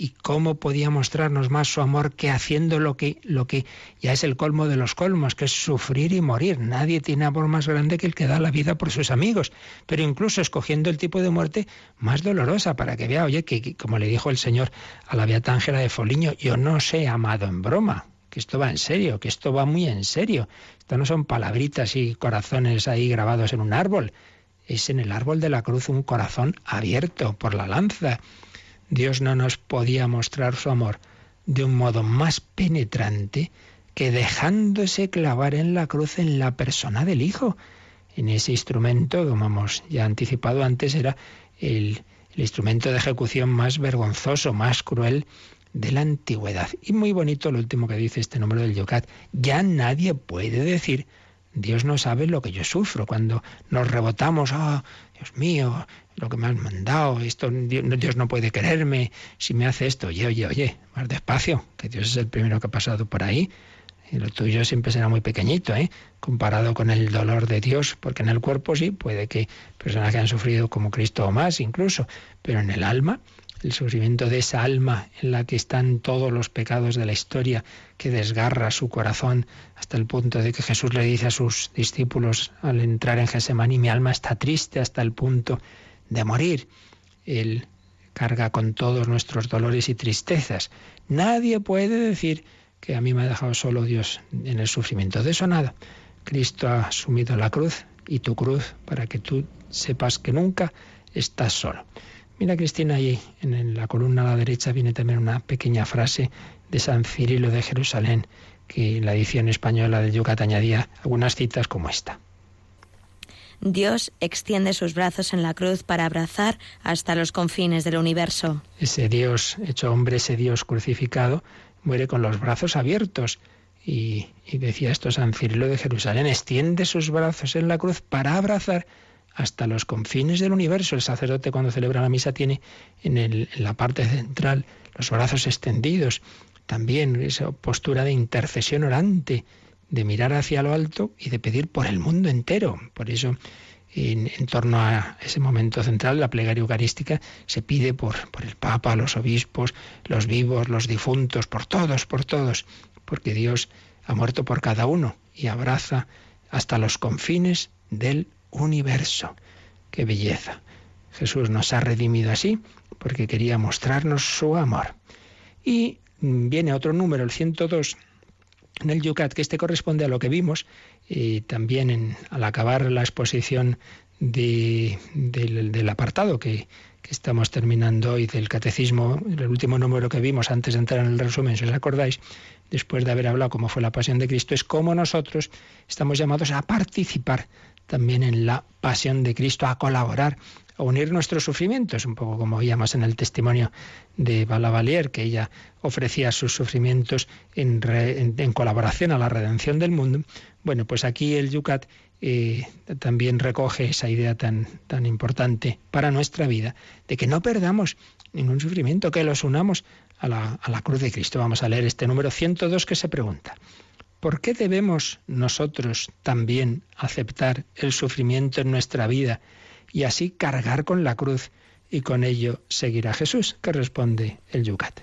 y cómo podía mostrarnos más su amor que haciendo lo que, lo que ya es el colmo de los colmos, que es sufrir y morir. Nadie tiene amor más grande que el que da la vida por sus amigos, pero incluso escogiendo el tipo de muerte más dolorosa para que vea, oye, que, como le dijo el Señor a la Beata Ángela de Foliño, yo no sé amado en broma, que esto va en serio, que esto va muy en serio. Esto no son palabritas y corazones ahí grabados en un árbol. Es en el árbol de la cruz un corazón abierto por la lanza Dios no nos podía mostrar su amor de un modo más penetrante que dejándose clavar en la cruz en la persona del Hijo. En ese instrumento, como hemos ya anticipado antes, era el, instrumento de ejecución más vergonzoso, más cruel de la antigüedad. Y muy bonito lo último que dice este número del Yocat. Ya nadie puede decir, Dios no sabe lo que yo sufro. Cuando nos rebotamos, ah, Dios mío, lo que me han mandado, esto Dios no puede quererme, si me hace esto, oye, oye, oye, más despacio, que Dios es el primero que ha pasado por ahí. Y lo tuyo siempre será muy pequeñito, ¿eh? comparado con el dolor de Dios, porque en el cuerpo sí, puede que personas que han sufrido como Cristo o más incluso, pero en el alma, el sufrimiento de esa alma en la que están todos los pecados de la historia, que desgarra su corazón hasta el punto de que Jesús le dice a sus discípulos al entrar en Gesemaní, mi alma está triste hasta el punto de morir. Él carga con todos nuestros dolores y tristezas. Nadie puede decir que a mí me ha dejado solo Dios en el sufrimiento. De eso nada. Cristo ha asumido la cruz y tu cruz para que tú sepas que nunca estás solo. Mira, Cristina, ahí en la columna a la derecha viene también una pequeña frase de San Cirilo de Jerusalén, que en la edición española de Yucat añadía algunas citas como esta. Dios extiende sus brazos en la cruz para abrazar hasta los confines del universo. Ese Dios hecho hombre, ese Dios crucificado, muere con los brazos abiertos. Y, decía esto San Cirilo de Jerusalén, extiende sus brazos en la cruz para abrazar hasta los confines del universo. El sacerdote cuando celebra la misa tiene en, en la parte central los brazos extendidos, también esa postura de intercesión orante de mirar hacia lo alto y de pedir por el mundo entero. Por eso, en, torno a ese momento central, la plegaria eucarística se pide por, por el Papa, los obispos, los vivos, los difuntos, por todos, por todos, porque Dios ha muerto por cada uno y abraza hasta los confines del universo. ¡Qué belleza! Jesús nos ha redimido así porque quería mostrarnos su amor. Y viene otro número, el 102, en el Yucat, que este corresponde a lo que vimos y también en, al acabar la exposición del, apartado que, que, estamos terminando hoy del catecismo, el último número que vimos antes de entrar en el resumen, si os acordáis, después de haber hablado cómo fue la pasión de Cristo, es cómo nosotros estamos llamados a participar también en la pasión de Cristo, a colaborar unir nuestros sufrimientos, un poco como veíamos en el testimonio de Balavalier, que ella ofrecía sus sufrimientos en, colaboración a la redención del mundo. Bueno, pues aquí el Yucat eh, también recoge esa idea tan, tan importante para nuestra vida, de que no perdamos ningún sufrimiento, que los unamos a la, a la cruz de Cristo. Vamos a leer este número 102 que se pregunta. ¿Por qué debemos nosotros también aceptar el sufrimiento en nuestra vida y así cargar con la cruz y con ello seguir a Jesús, que responde el Yucat.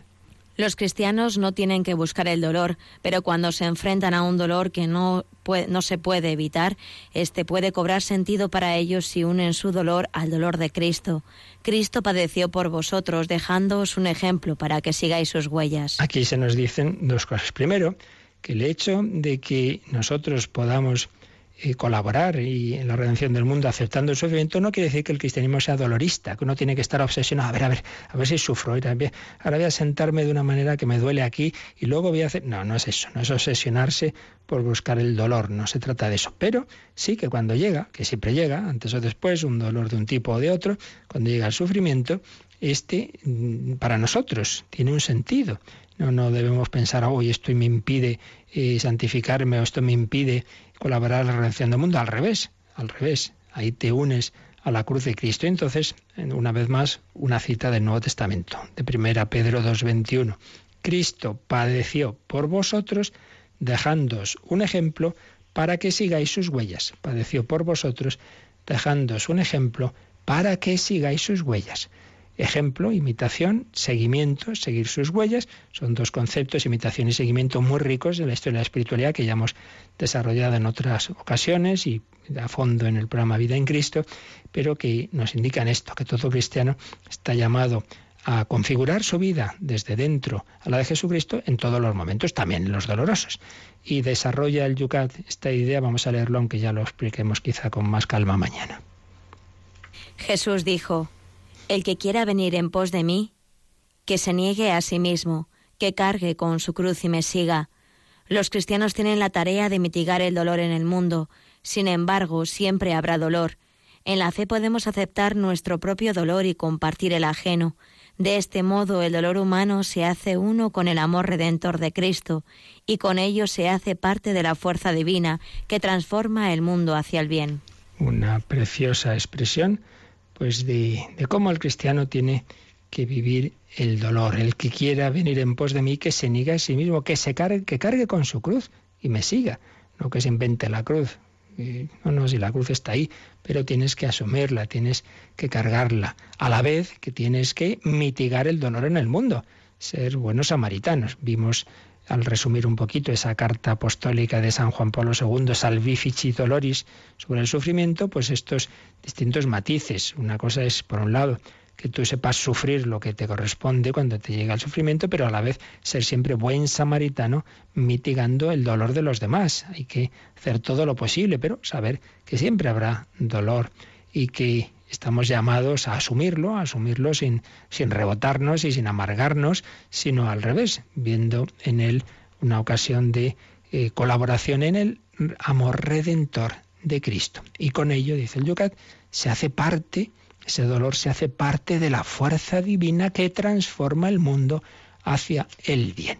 Los cristianos no tienen que buscar el dolor, pero cuando se enfrentan a un dolor que no, no se puede evitar, este puede cobrar sentido para ellos si unen su dolor al dolor de Cristo. Cristo padeció por vosotros, dejándoos un ejemplo para que sigáis sus huellas. Aquí se nos dicen dos cosas. Primero, que el hecho de que nosotros podamos y colaborar y en la redención del mundo aceptando el sufrimiento no quiere decir que el cristianismo sea dolorista, que uno tiene que estar obsesionado, a ver, a ver, a ver si sufro, ahora voy a sentarme de una manera que me duele aquí y luego voy a hacer... No, no es eso, no es obsesionarse por buscar el dolor, no se trata de eso, pero sí que cuando llega, que siempre llega, antes o después, un dolor de un tipo o de otro, cuando llega el sufrimiento, este mm, para nosotros tiene un sentido. No, no debemos pensar, hoy esto me impide eh, santificarme o esto me impide colaborar en la redención del mundo. Al revés, al revés. Ahí te unes a la cruz de Cristo. Entonces, una vez más, una cita del Nuevo Testamento, de 1 Pedro 2.21. Cristo padeció por vosotros, dejándoos un ejemplo para que sigáis sus huellas. Padeció por vosotros, dejándoos un ejemplo para que sigáis sus huellas. Ejemplo, imitación, seguimiento, seguir sus huellas. Son dos conceptos, imitación y seguimiento, muy ricos de la historia de la espiritualidad que ya hemos desarrollado en otras ocasiones y a fondo en el programa Vida en Cristo, pero que nos indican esto, que todo cristiano está llamado a configurar su vida desde dentro a la de Jesucristo en todos los momentos, también los dolorosos. Y desarrolla el Yucat esta idea, vamos a leerlo aunque ya lo expliquemos quizá con más calma mañana. Jesús dijo, el que quiera venir en pos de mí, que se niegue a sí mismo, que cargue con su cruz y me siga. Los cristianos tienen la tarea de mitigar el dolor en el mundo, sin embargo, siempre habrá dolor. En la fe podemos aceptar nuestro propio dolor y compartir el ajeno. De este modo el dolor humano se hace uno con el amor redentor de Cristo, y con ello se hace parte de la fuerza divina que transforma el mundo hacia el bien. Una preciosa expresión pues de, cómo el cristiano tiene que vivir el dolor. El que quiera venir en pos de mí, que se niegue a sí mismo, que se cargue, que cargue con su cruz y me siga, no que se invente la cruz. No, no, si la cruz está ahí, pero tienes que asumirla, tienes que cargarla, a la vez que tienes que mitigar el dolor en el mundo, ser buenos samaritanos. Vimos al resumir un poquito esa carta apostólica de San Juan Pablo II, Salvifici Doloris, sobre el sufrimiento, pues estos distintos matices. Una cosa es, por un lado, que tú sepas sufrir lo que te corresponde cuando te llega el sufrimiento, pero a la vez ser siempre buen samaritano mitigando el dolor de los demás. Hay que hacer todo lo posible, pero saber que siempre habrá dolor y que estamos llamados a asumirlo, a asumirlo sin, sin rebotarnos y sin amargarnos, sino al revés, viendo en él una ocasión de eh, colaboración en el amor redentor de Cristo. Y con ello, dice el Yucat, se hace parte, ese dolor se hace parte de la fuerza divina que transforma el mundo hacia el bien.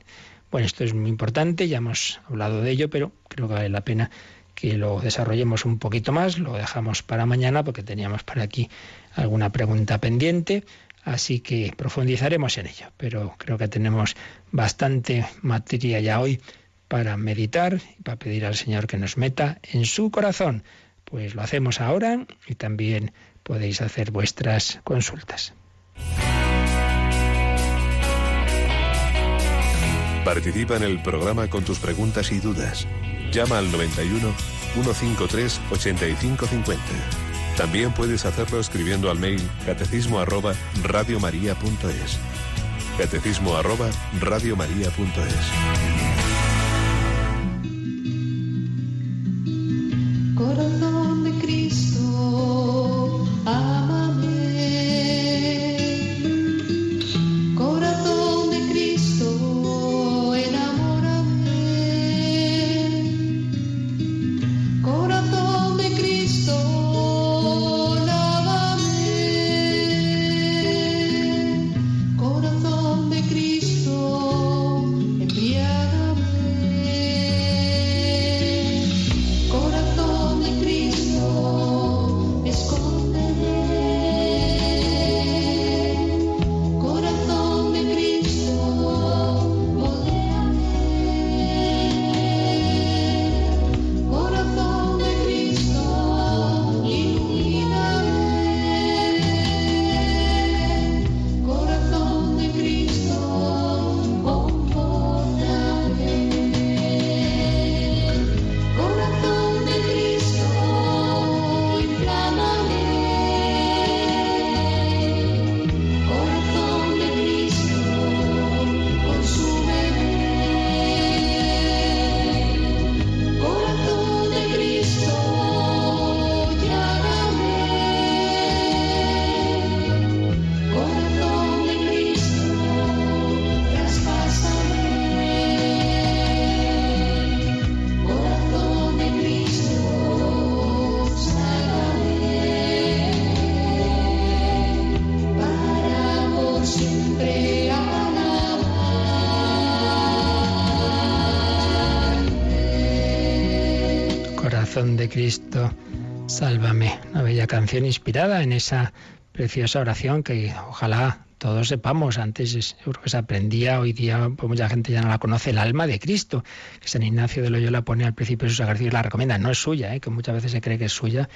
Bueno, esto es muy importante, ya hemos hablado de ello, pero creo que vale la pena que lo desarrollemos un poquito más, lo dejamos para mañana porque teníamos para aquí alguna pregunta pendiente, así que profundizaremos en ello, pero creo que tenemos bastante materia ya hoy para meditar y para pedir al Señor que nos meta en su corazón. Pues lo hacemos ahora y también podéis hacer vuestras consultas. Participa en el programa con tus preguntas y dudas. Llama al 91 153 8550. También puedes hacerlo escribiendo al mail catecismo arroba radiomaria.es. Catecismo arroba radiomaria.es. Corazón Cristo, sálvame. Una bella canción inspirada en esa preciosa oración que ojalá todos sepamos. Antes seguro que se aprendía, hoy día pues mucha gente ya no la conoce, el alma de Cristo, que San Ignacio de Loyola pone al principio de sus ejercicios, la recomienda. No es suya, ¿eh? que muchas veces se cree que es suya,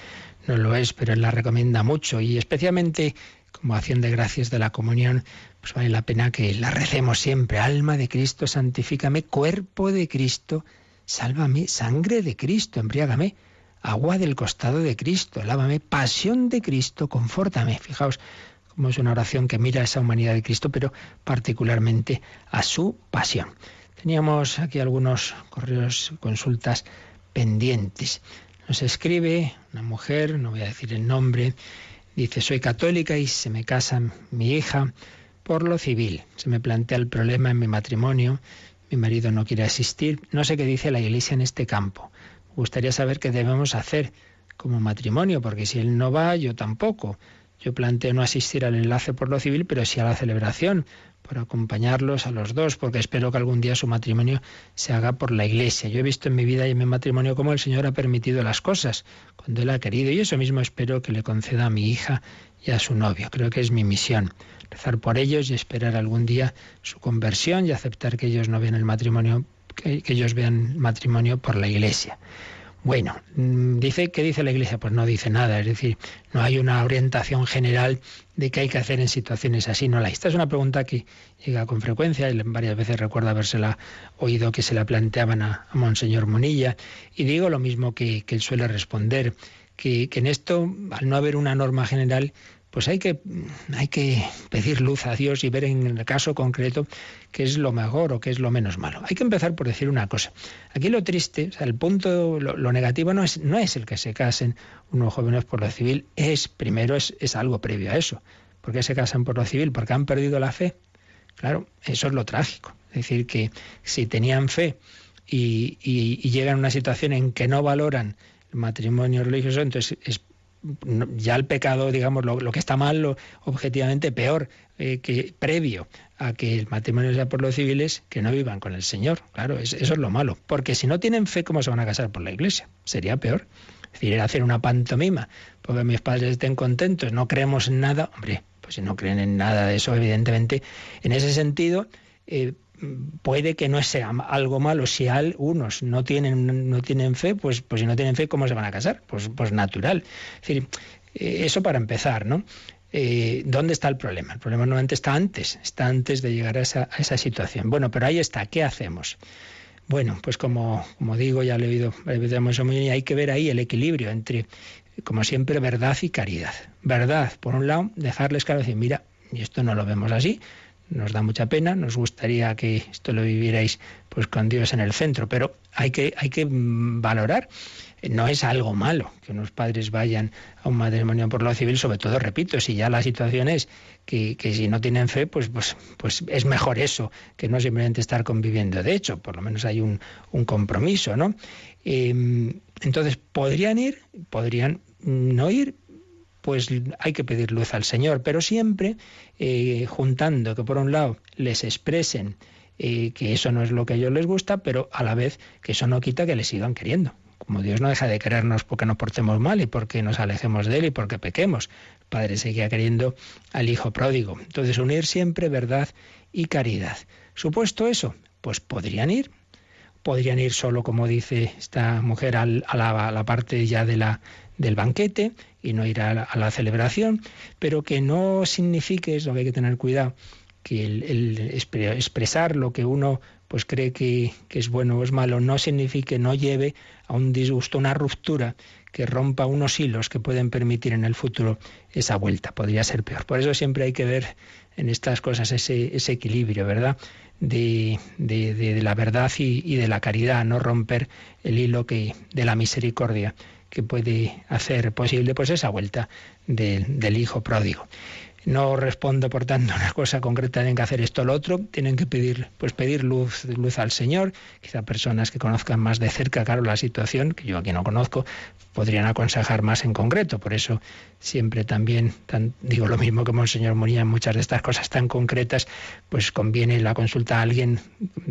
no lo es, pero él la recomienda mucho y especialmente como acción de gracias de la comunión, pues vale la pena que la recemos siempre. Alma de Cristo, santifícame, cuerpo de Cristo, sálvame, sangre de Cristo, embriágame, agua del costado de Cristo, lávame, pasión de Cristo, confórtame. Fijaos cómo es una oración que mira a esa humanidad de Cristo, pero particularmente a su pasión. Teníamos aquí algunos correos, consultas pendientes. Nos escribe una mujer, no voy a decir el nombre, dice, soy católica y se me casa mi hija por lo civil. Se me plantea el problema en mi matrimonio, mi marido no quiere asistir, no sé qué dice la Iglesia en este campo. Gustaría saber qué debemos hacer como matrimonio, porque si él no va, yo tampoco. Yo planteo no asistir al enlace por lo civil, pero sí a la celebración, por acompañarlos a los dos, porque espero que algún día su matrimonio se haga por la iglesia. Yo he visto en mi vida y en mi matrimonio cómo el Señor ha permitido las cosas, cuando Él ha querido, y eso mismo espero que le conceda a mi hija y a su novio. Creo que es mi misión, rezar por ellos y esperar algún día su conversión y aceptar que ellos no vean el matrimonio, que, que ellos vean matrimonio por la iglesia. Bueno, mm, dice ¿qué dice la Iglesia? Pues no dice nada, es decir, no hay una orientación general de qué hay que hacer en situaciones así. No la. Esta es una pregunta que llega con frecuencia y varias veces recuerdo habérsela oído que se la planteaban a, Monseñor Monilla y digo lo mismo que, que él suele responder, que, que en esto, al no haber una norma general, pues hay que, hay que pedir luz a Dios y ver en el caso concreto qué es lo mejor o qué es lo menos malo. Hay que empezar por decir una cosa. Aquí lo triste, o sea, el punto, lo, negativo no es, no es el que se casen unos jóvenes por lo civil, es primero es, es algo previo a eso. ¿Por qué se casan por lo civil? Porque han perdido la fe. Claro, eso es lo trágico. Es decir, que si tenían fe y, llegan a una situación en que no valoran el matrimonio religioso, entonces es ya el pecado, digamos, lo, lo que está mal, lo, objetivamente peor, eh, que previo a que el matrimonio sea por los civiles, que no vivan con el Señor. Claro, es, eso es lo malo. Porque si no tienen fe, ¿cómo se van a casar por la iglesia? Sería peor. Es decir, era hacer una pantomima, porque mis padres estén contentos, no creemos en nada. Hombre, pues si no creen en nada de eso, evidentemente, en ese sentido, eh, puede que no sea algo malo si algunos no tienen no tienen fe pues pues si no tienen fe cómo se van a casar pues pues natural es decir eh, eso para empezar no eh, ¿Dónde está el problema? El problema normalmente está antes, está antes de llegar a esa, situación. Bueno, pero ahí está, ¿qué hacemos? Bueno, pues como, como digo, ya lo he oído, hay que ver ahí el equilibrio entre, como siempre, verdad y caridad. Verdad, por un lado, dejarles claro, decir, mira, y esto no lo vemos así, nos da mucha pena, nos gustaría que esto lo vivierais pues con Dios en el centro, pero hay que, hay que valorar. No es algo malo que unos padres vayan a un matrimonio por lo civil, sobre todo, repito, si ya la situación es que, que si no tienen fe, pues, pues, pues es mejor eso que no simplemente estar conviviendo. De hecho, por lo menos hay un, un compromiso, ¿no? Eh, entonces, ¿podrían ir? ¿Podrían no ir? pues hay que pedir luz al Señor, pero siempre eh, juntando que por un lado les expresen eh, que eso no es lo que a ellos les gusta, pero a la vez que eso no quita que les sigan queriendo. Como Dios no deja de querernos porque nos portemos mal y porque nos alejemos de Él y porque pequemos. El Padre seguía queriendo al Hijo pródigo. Entonces unir siempre verdad y caridad. Supuesto eso, pues podrían ir, podrían ir solo, como dice esta mujer, al, a, la, parte ya de la, del banquete y no ir a la, celebración, pero que no signifique, es lo que hay que tener cuidado, que el expresar lo que uno pues cree que, es bueno o es malo no signifique, no lleve a un disgusto, una ruptura que rompa unos hilos que pueden permitir en el futuro esa vuelta. Podría ser peor. Por eso siempre hay que ver en estas cosas ese, equilibrio, ¿verdad? De, de, la verdad y, y, de la caridad, no romper el hilo que, de la misericordia que puede hacer posible pues esa vuelta de, del hijo pródigo. No respondo, por tanto, a una cosa concreta, tienen que hacer esto o lo otro, tienen que pedir, pues pedir luz, luz al Señor, quizá personas que conozcan más de cerca, claro, la situación, que yo aquí no conozco, podrían aconsejar más en concreto. Por eso siempre también tan, digo lo mismo que Monseñor Muría en muchas de estas cosas tan concretas, pues conviene la consulta a alguien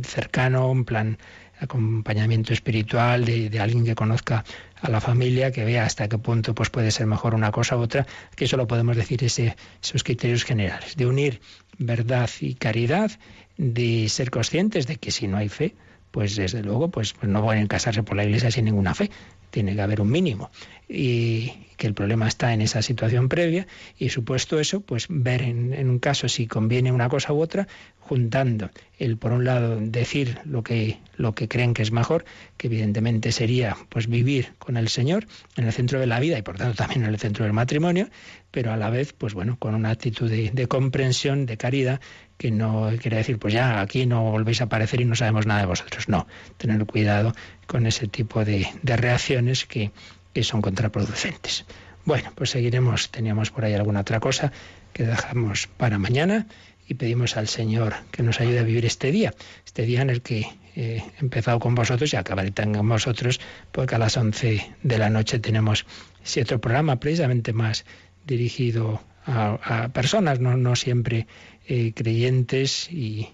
cercano, en plan acompañamiento espiritual de, alguien que conozca a la familia, que vea hasta qué punto pues, puede ser mejor una cosa u otra, que eso lo podemos decir ese, esos criterios generales, de unir verdad y caridad, de ser conscientes de que si no hay fe, pues desde luego pues, pues no pueden casarse por la iglesia sin ninguna fe. Tiene que haber un mínimo. Y que el problema está en esa situación previa y supuesto eso, pues ver en, en, un caso si conviene una cosa u otra, juntando el por un lado decir lo que lo que creen que es mejor, que evidentemente sería pues vivir con el Señor en el centro de la vida y por tanto también en el centro del matrimonio, pero a la vez pues bueno, con una actitud de, de comprensión, de caridad que no quiere decir, pues ya aquí no volvéis a aparecer y no sabemos nada de vosotros. No, tener cuidado con ese tipo de, de reacciones que, son contraproducentes. Bueno, pues seguiremos, teníamos por ahí alguna otra cosa que dejamos para mañana y pedimos al Señor que nos ayude a vivir este día, este día en el que eh, he empezado con vosotros y acabaré con vosotros, porque a las 11 de la noche tenemos ese otro programa precisamente más dirigido a, personas, no, siempre eh, creyentes y,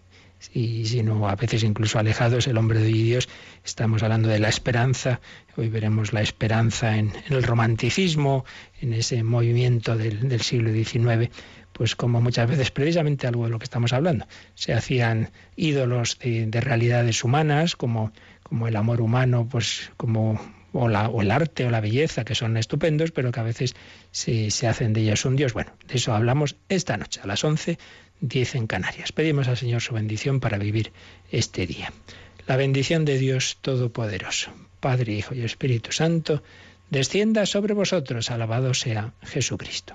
sino a veces incluso alejados, el hombre de Dios. Estamos hablando de la esperanza. Hoy veremos la esperanza en, el romanticismo, en ese movimiento del, del, siglo XIX, pues como muchas veces precisamente algo de lo que estamos hablando. Se hacían ídolos de, de realidades humanas, como, como el amor humano, pues como o, el arte o la belleza, que son estupendos, pero que a veces se, se, hacen de ellos un Dios. Bueno, de eso hablamos esta noche, a las 11, 10 en Canarias. Pedimos al Señor su bendición para vivir este día. La bendición de Dios Todopoderoso, Padre, Hijo y Espíritu Santo, descienda sobre vosotros. Alabado sea Jesucristo.